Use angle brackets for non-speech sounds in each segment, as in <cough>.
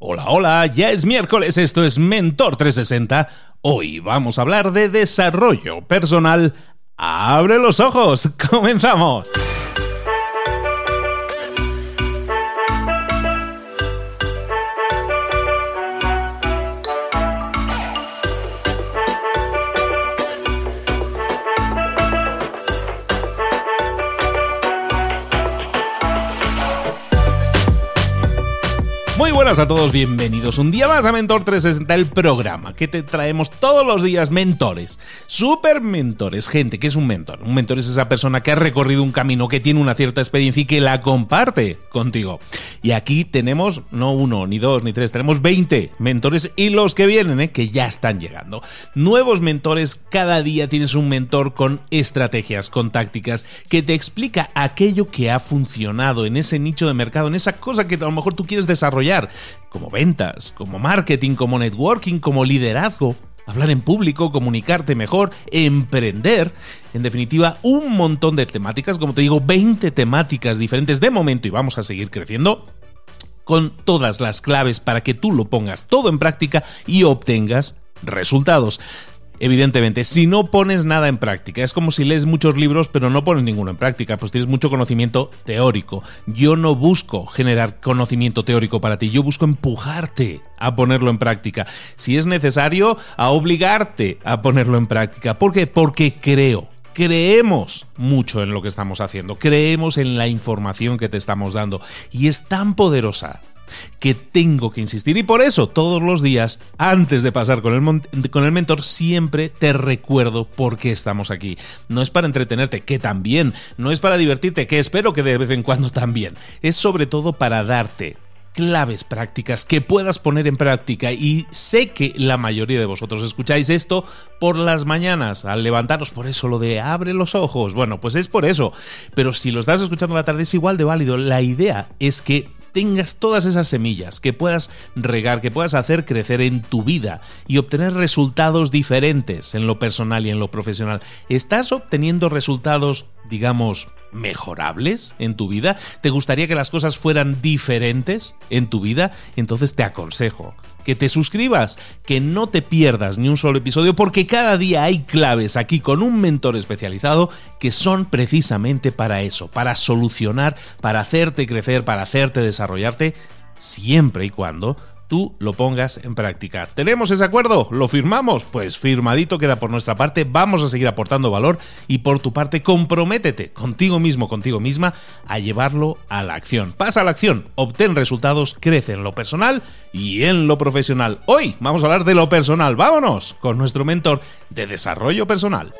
Hola, hola, ya es miércoles, esto es Mentor 360. Hoy vamos a hablar de desarrollo personal. ¡Abre los ojos! <laughs> ¡Comenzamos! Buenas a todos, bienvenidos un día más a Mentor 360, el programa que te traemos todos los días mentores, super mentores, gente que es un mentor. Un mentor es esa persona que ha recorrido un camino, que tiene una cierta experiencia y que la comparte contigo. Y aquí tenemos no uno, ni dos, ni tres, tenemos 20 mentores y los que vienen, ¿eh? que ya están llegando. Nuevos mentores, cada día tienes un mentor con estrategias, con tácticas, que te explica aquello que ha funcionado en ese nicho de mercado, en esa cosa que a lo mejor tú quieres desarrollar como ventas, como marketing, como networking, como liderazgo, hablar en público, comunicarte mejor, emprender, en definitiva, un montón de temáticas, como te digo, 20 temáticas diferentes de momento y vamos a seguir creciendo con todas las claves para que tú lo pongas todo en práctica y obtengas resultados. Evidentemente, si no pones nada en práctica, es como si lees muchos libros pero no pones ninguno en práctica, pues tienes mucho conocimiento teórico. Yo no busco generar conocimiento teórico para ti, yo busco empujarte a ponerlo en práctica. Si es necesario, a obligarte a ponerlo en práctica. ¿Por qué? Porque creo creemos mucho en lo que estamos haciendo, creemos en la información que te estamos dando y es tan poderosa que tengo que insistir. Y por eso todos los días, antes de pasar con el, con el mentor, siempre te recuerdo por qué estamos aquí. No es para entretenerte, que también. No es para divertirte, que espero que de vez en cuando también. Es sobre todo para darte claves prácticas que puedas poner en práctica y sé que la mayoría de vosotros escucháis esto por las mañanas al levantaros, por eso lo de abre los ojos, bueno, pues es por eso, pero si lo estás escuchando a la tarde es igual de válido, la idea es que tengas todas esas semillas, que puedas regar, que puedas hacer crecer en tu vida y obtener resultados diferentes en lo personal y en lo profesional. ¿Estás obteniendo resultados, digamos, mejorables en tu vida? ¿Te gustaría que las cosas fueran diferentes en tu vida? Entonces te aconsejo que te suscribas, que no te pierdas ni un solo episodio, porque cada día hay claves aquí con un mentor especializado que son precisamente para eso, para solucionar, para hacerte crecer, para hacerte desarrollarte, siempre y cuando tú lo pongas en práctica. ¿Tenemos ese acuerdo? ¿Lo firmamos? Pues firmadito queda por nuestra parte, vamos a seguir aportando valor y por tu parte comprométete contigo mismo, contigo misma, a llevarlo a la acción. Pasa a la acción, obtén resultados, crece en lo personal y en lo profesional. Hoy vamos a hablar de lo personal, vámonos con nuestro mentor de desarrollo personal.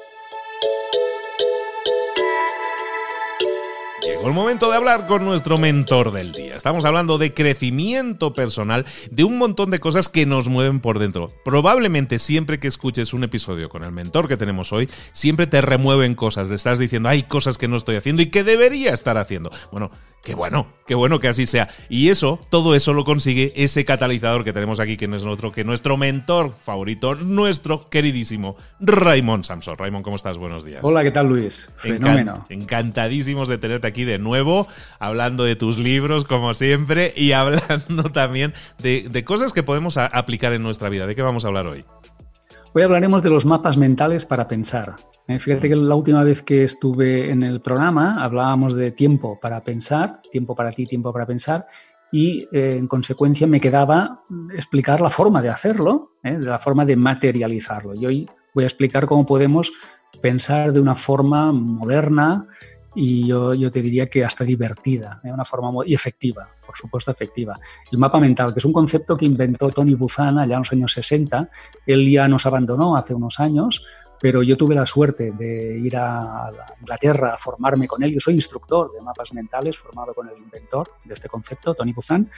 Llegó el momento de hablar con nuestro mentor del día. Estamos hablando de crecimiento personal, de un montón de cosas que nos mueven por dentro. Probablemente siempre que escuches un episodio con el mentor que tenemos hoy, siempre te remueven cosas. Te estás diciendo, hay cosas que no estoy haciendo y que debería estar haciendo. Bueno, Qué bueno, qué bueno que así sea. Y eso, todo eso lo consigue ese catalizador que tenemos aquí, que no es otro que nuestro mentor favorito, nuestro queridísimo Raymond Samson. Raymond, ¿cómo estás? Buenos días. Hola, ¿qué tal, Luis? Fenómeno. encantadísimos de tenerte aquí de nuevo, hablando de tus libros, como siempre, y <laughs> hablando también de, de cosas que podemos aplicar en nuestra vida. ¿De qué vamos a hablar hoy? Hoy hablaremos de los mapas mentales para pensar. Eh, fíjate que la última vez que estuve en el programa hablábamos de tiempo para pensar, tiempo para ti, tiempo para pensar, y eh, en consecuencia me quedaba explicar la forma de hacerlo, eh, de la forma de materializarlo. Y hoy voy a explicar cómo podemos pensar de una forma moderna y yo, yo te diría que hasta divertida, de una forma y efectiva, por supuesto efectiva. El mapa mental, que es un concepto que inventó Tony Buzan allá en los años 60, él ya nos abandonó hace unos años, pero yo tuve la suerte de ir a Inglaterra a formarme con él. Yo soy instructor de mapas mentales, formado con el inventor de este concepto, Tony Buzan,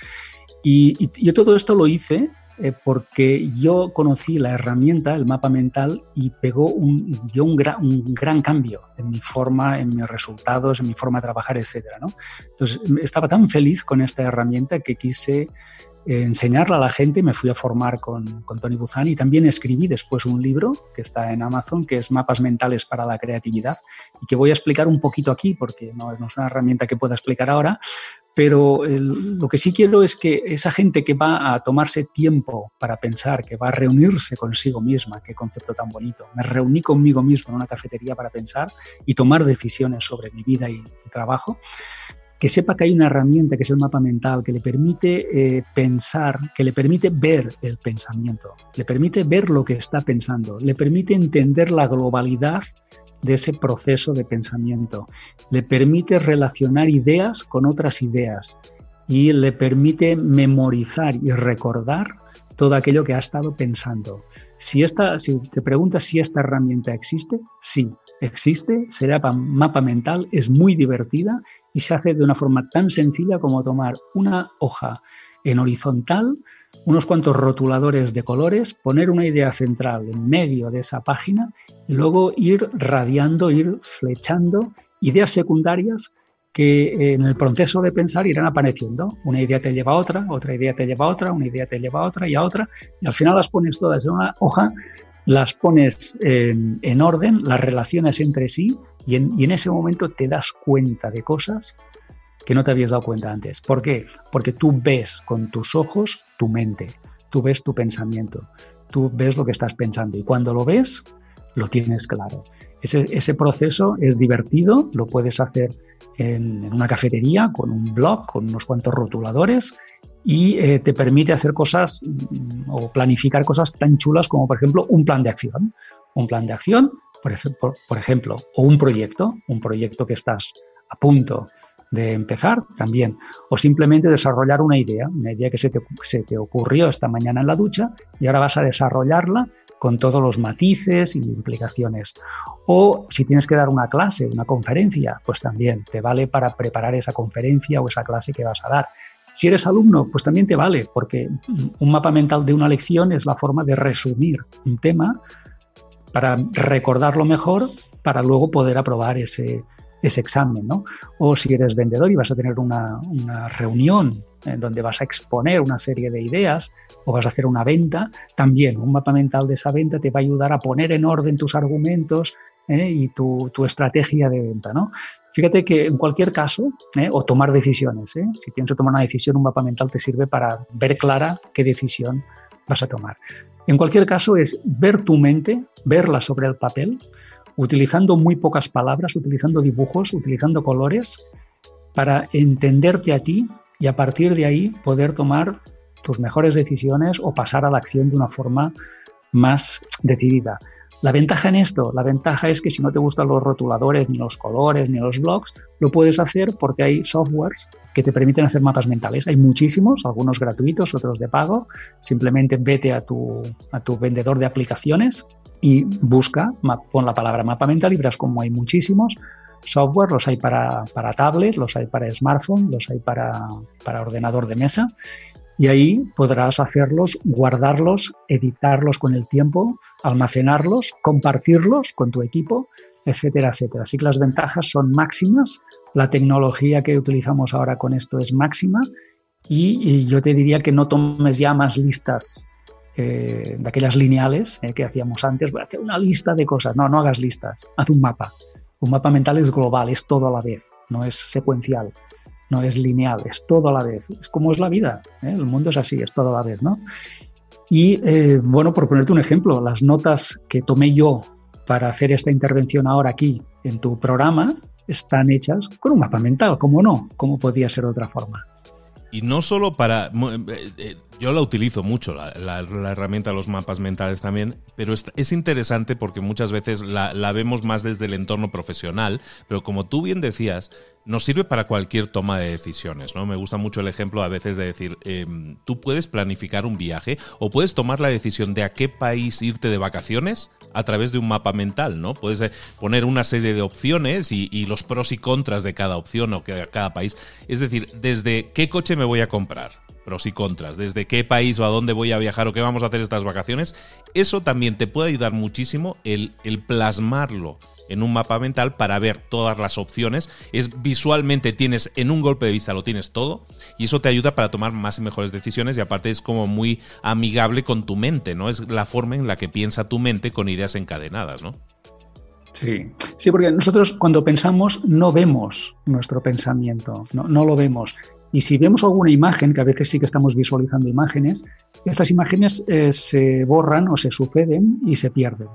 y, yo todo esto lo hice eh, porque yo conocí la herramienta, el mapa mental, y pegó un, dio un, un, gran cambio en mi forma, en mis resultados, en mi forma de trabajar, etc. Entonces, estaba tan feliz con esta herramienta que quise enseñarla a la gente, me fui a formar con, con, Tony Buzan y también escribí después un libro que está en Amazon, que es Mapas Mentales para la Creatividad y que voy a explicar un poquito aquí porque no, es una herramienta que pueda explicar ahora, Pero lo que sí quiero es que esa gente que va a tomarse tiempo para pensar, que va a reunirse consigo misma, qué concepto tan bonito, me reuní conmigo mismo en una cafetería para pensar y tomar decisiones sobre mi vida y mi trabajo, que sepa que hay una herramienta que es el mapa mental, que le permite eh, pensar, que le permite ver el pensamiento, le permite ver lo que está pensando, le permite entender la globalidad de ese proceso de pensamiento, le permite relacionar ideas con otras ideas y le permite memorizar y recordar todo aquello que ha estado pensando. Si, esta, si te preguntas si esta herramienta existe, sí, existe, se llama mapa mental, es muy divertida y se hace de una forma tan sencilla como tomar una hoja en horizontal, unos cuantos rotuladores de colores, poner una idea central en medio de esa página y luego ir radiando, ir flechando ideas secundarias que en el proceso de pensar irán apareciendo. Una idea te lleva a otra, otra idea te lleva a otra, una idea te lleva a otra y a otra, y al final las pones todas en una hoja, las pones en, orden, las relaciones entre sí, y en ese momento te das cuenta de cosas que no te habías dado cuenta antes. ¿Por qué? Porque tú ves con tus ojos tu mente, tú ves tu pensamiento, tú ves lo que estás pensando y cuando lo ves, lo tienes claro. Ese, proceso es divertido, lo puedes hacer en, una cafetería, con un blog, con unos cuantos rotuladores y eh, te permite hacer cosas mm, o planificar cosas tan chulas como, por ejemplo, un plan de acción. Un plan de acción, por ejemplo, o un proyecto, un proyecto que estás a punto de empezar también, o simplemente desarrollar una idea, una idea que se te, se te, ocurrió esta mañana en la ducha y ahora vas a desarrollarla con todos los matices y implicaciones. O si tienes que dar una clase, una conferencia, pues también te vale para preparar esa conferencia o esa clase que vas a dar. Si eres alumno, pues también te vale, porque un mapa mental de una lección es la forma de resumir un tema para recordarlo mejor, para luego poder aprobar ese, ese examen, ¿no? O si eres vendedor y vas a tener una, una, reunión en donde vas a exponer una serie de ideas o vas a hacer una venta, también un mapa mental de esa venta te va a ayudar a poner en orden tus argumentos ¿eh? y tu, tu, estrategia de venta, ¿no? Fíjate que en cualquier caso, ¿eh? o tomar decisiones, ¿eh? si que tomar una decisión, un mapa mental te sirve para ver clara qué decisión vas a tomar. En cualquier caso es ver tu mente, verla sobre el papel, utilizando muy pocas palabras, utilizando dibujos, utilizando colores, para entenderte a ti y a partir de ahí poder tomar tus mejores decisiones o pasar a la acción de una forma más decidida. La ventaja en esto, la ventaja es que si no te gustan los rotuladores, ni los colores, ni los blogs, lo puedes hacer porque hay softwares que te permiten hacer mapas mentales. Hay muchísimos, algunos gratuitos, otros de pago. Simplemente vete a tu, a tu vendedor de aplicaciones y busca, pon la palabra mapa mental y verás como hay muchísimos software, los hay para, para tablet, los hay para smartphone, los hay para, para ordenador de mesa y ahí podrás hacerlos, guardarlos, editarlos con el tiempo, almacenarlos, compartirlos con tu equipo, etcétera, etcétera. Así que las ventajas son máximas, la tecnología que utilizamos ahora con esto es máxima y, yo te diría que no tomes ya más listas eh, de aquellas lineales eh, que hacíamos antes, voy a hacer una lista de cosas. No, no hagas listas, haz un mapa. Un mapa mental es global, es todo a la vez, no es secuencial, no es lineal, es todo a la vez. Es como es la vida, ¿eh? el mundo es así, es todo a la vez, ¿no? Y bueno, por ponerte un ejemplo, las notas que tomé yo para hacer esta intervención ahora aquí en tu programa están hechas con un mapa mental, ¿cómo no? ¿Cómo podía ser otra forma? Y no solo para... Eh, eh, yo la utilizo mucho, la, herramienta de los mapas mentales también, pero es, interesante porque muchas veces la, vemos más desde el entorno profesional, pero como tú bien decías, nos sirve para cualquier toma de decisiones, ¿no? Me gusta mucho el ejemplo a veces de decir, em, tú puedes planificar un viaje o puedes tomar la decisión de a qué país irte de vacaciones a través de un mapa mental, ¿no? Puedes eh, poner una serie de opciones y, los pros y contras de cada opción o de cada país. Es decir, desde qué coche me voy a comprar, pros y contras, desde qué país o a dónde voy a viajar o qué vamos a hacer estas vacaciones, eso también te puede ayudar muchísimo el, el plasmarlo en un mapa mental para ver todas las opciones. Es visualmente tienes en un golpe de vista lo tienes todo y eso te ayuda para tomar más y mejores decisiones y aparte es como muy amigable con tu mente, ¿no? Es la forma en la que piensa tu mente con ideas encadenadas, ¿no? Sí, sí, porque nosotros cuando pensamos no vemos nuestro pensamiento, no, no lo vemos. Y si vemos alguna imagen, que a veces sí que estamos visualizando imágenes, estas imágenes eh, se borran o se suceden y se pierden.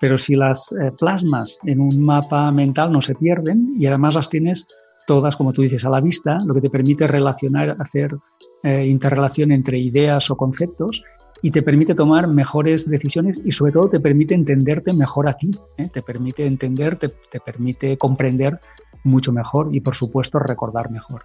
Pero si las eh, plasmas en un mapa mental no se pierden y además las tienes todas, como tú dices, a la vista, lo que te permite relacionar, hacer eh, interrelación entre ideas o conceptos y te permite tomar mejores decisiones y sobre todo te permite entenderte mejor a ti, te permite entender, te, te permite comprender mucho mejor y por supuesto recordar mejor.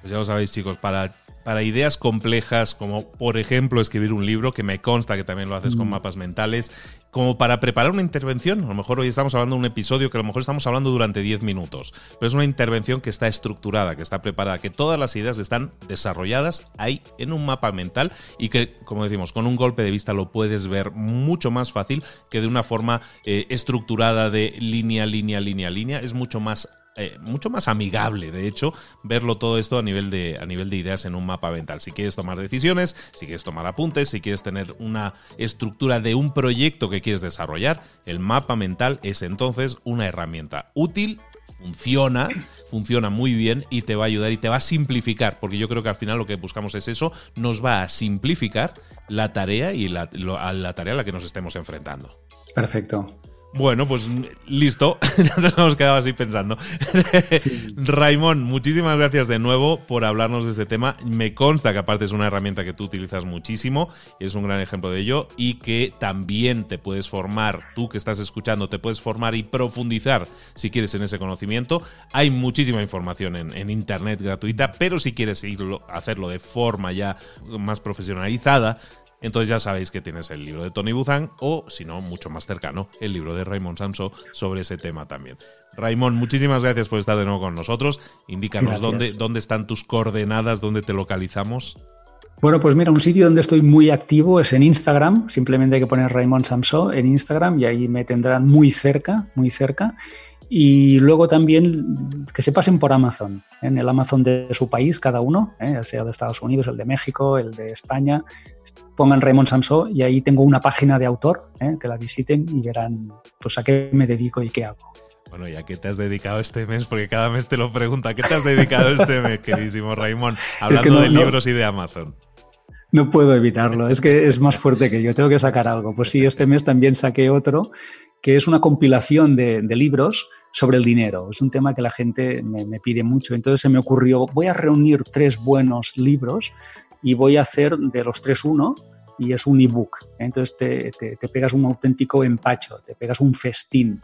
Pues ya lo sabéis, chicos, para, para ideas complejas, como por ejemplo escribir un libro, que me consta que también lo haces con mm. mapas mentales, como para preparar una intervención. A lo mejor hoy estamos hablando de un episodio que a lo mejor estamos hablando durante 10 minutos, pero es una intervención que está estructurada, que está preparada, que todas las ideas están desarrolladas ahí en un mapa mental y que, como decimos, con un golpe de vista lo puedes ver mucho más fácil que de una forma eh, estructurada de línea, línea, línea, línea. Es mucho más eh, mucho más amigable, de hecho, verlo todo esto a nivel, de, a nivel de ideas en un mapa mental. Si quieres tomar decisiones, si quieres tomar apuntes, si quieres tener una estructura de un proyecto que quieres desarrollar, el mapa mental es entonces una herramienta útil funciona, funciona muy bien y te va a ayudar y te va a simplificar, porque yo creo que al final lo que buscamos es eso, nos va a simplificar la tarea y la, la tarea a la que nos estemos enfrentando. Perfecto. Bueno, pues listo. <laughs> Nos hemos quedado así pensando. <laughs> Raimón, muchísimas gracias de nuevo por hablarnos de este tema. Me consta que aparte es una herramienta que tú utilizas muchísimo, es un gran ejemplo de ello y que también te puedes formar, tú que estás escuchando, te puedes formar y profundizar si quieres en ese conocimiento. Hay muchísima información en, internet gratuita, pero si quieres hacerlo de forma ya más profesionalizada, entonces ya sabéis que tienes el libro de Tony Buzan o, si no, mucho más cercano, el libro de Raymond Samso sobre ese tema también. Raymond, muchísimas gracias por estar de nuevo con nosotros. Indícanos dónde, dónde están tus coordenadas, dónde te localizamos. Bueno, pues mira, un sitio donde estoy muy activo es en Instagram. Simplemente hay que poner Raymond Samso en Instagram y ahí me tendrán muy cerca, muy cerca. Y luego también que se pasen por Amazon, en el Amazon de su país, cada uno, ¿eh? sea de Estados Unidos, el de México, el de España. Pongan Raymond Samso y ahí tengo una página de autor, ¿eh? que la visiten y verán pues, a qué me dedico y qué hago. Bueno, ¿y a qué te has dedicado este mes? Porque cada mes te lo pregunta. ¿Qué te has dedicado este mes, <laughs> queridísimo Raymond? Hablando de libros y de Amazon. No puedo evitarlo, es que es más fuerte que yo, tengo que sacar algo. Pues sí, este mes también saqué otro, que es una compilación de, de libros sobre el dinero. Es un tema que la gente me, pide mucho. Entonces se me ocurrió, voy a reunir tres buenos libros y voy a hacer de los tres uno y es un ebook. Entonces te, te, pegas un auténtico empacho, te pegas un festín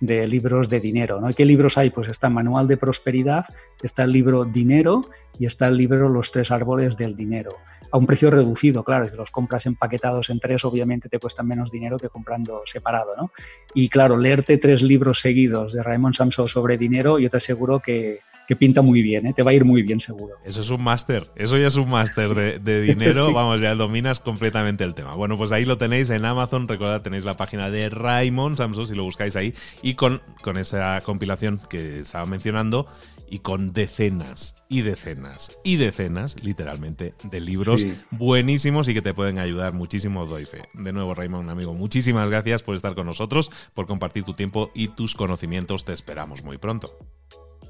de libros de dinero. ¿no? ¿Qué libros hay? Pues está Manual de Prosperidad, está el libro Dinero y está el libro Los tres árboles del dinero a un precio reducido, claro, si los compras empaquetados en tres, obviamente te cuestan menos dinero que comprando separado, ¿no? Y claro, leerte tres libros seguidos de Raymond Samson sobre dinero, yo te aseguro que, pinta muy bien, ¿eh? te va a ir muy bien seguro. Eso es un máster, eso ya es un máster de, <laughs> dinero, vamos, ya dominas completamente el tema. Bueno, pues ahí lo tenéis en Amazon, recordad, tenéis la página de Raymond Samson, si lo buscáis ahí, y con, con esa compilación que estaba mencionando, y con decenas y decenas y decenas, literalmente, de libros buenísimos y que te pueden ayudar muchísimo, doy fe. De nuevo, Raymond, amigo, muchísimas gracias por estar con nosotros, por compartir tu tiempo y tus conocimientos. Te esperamos muy pronto.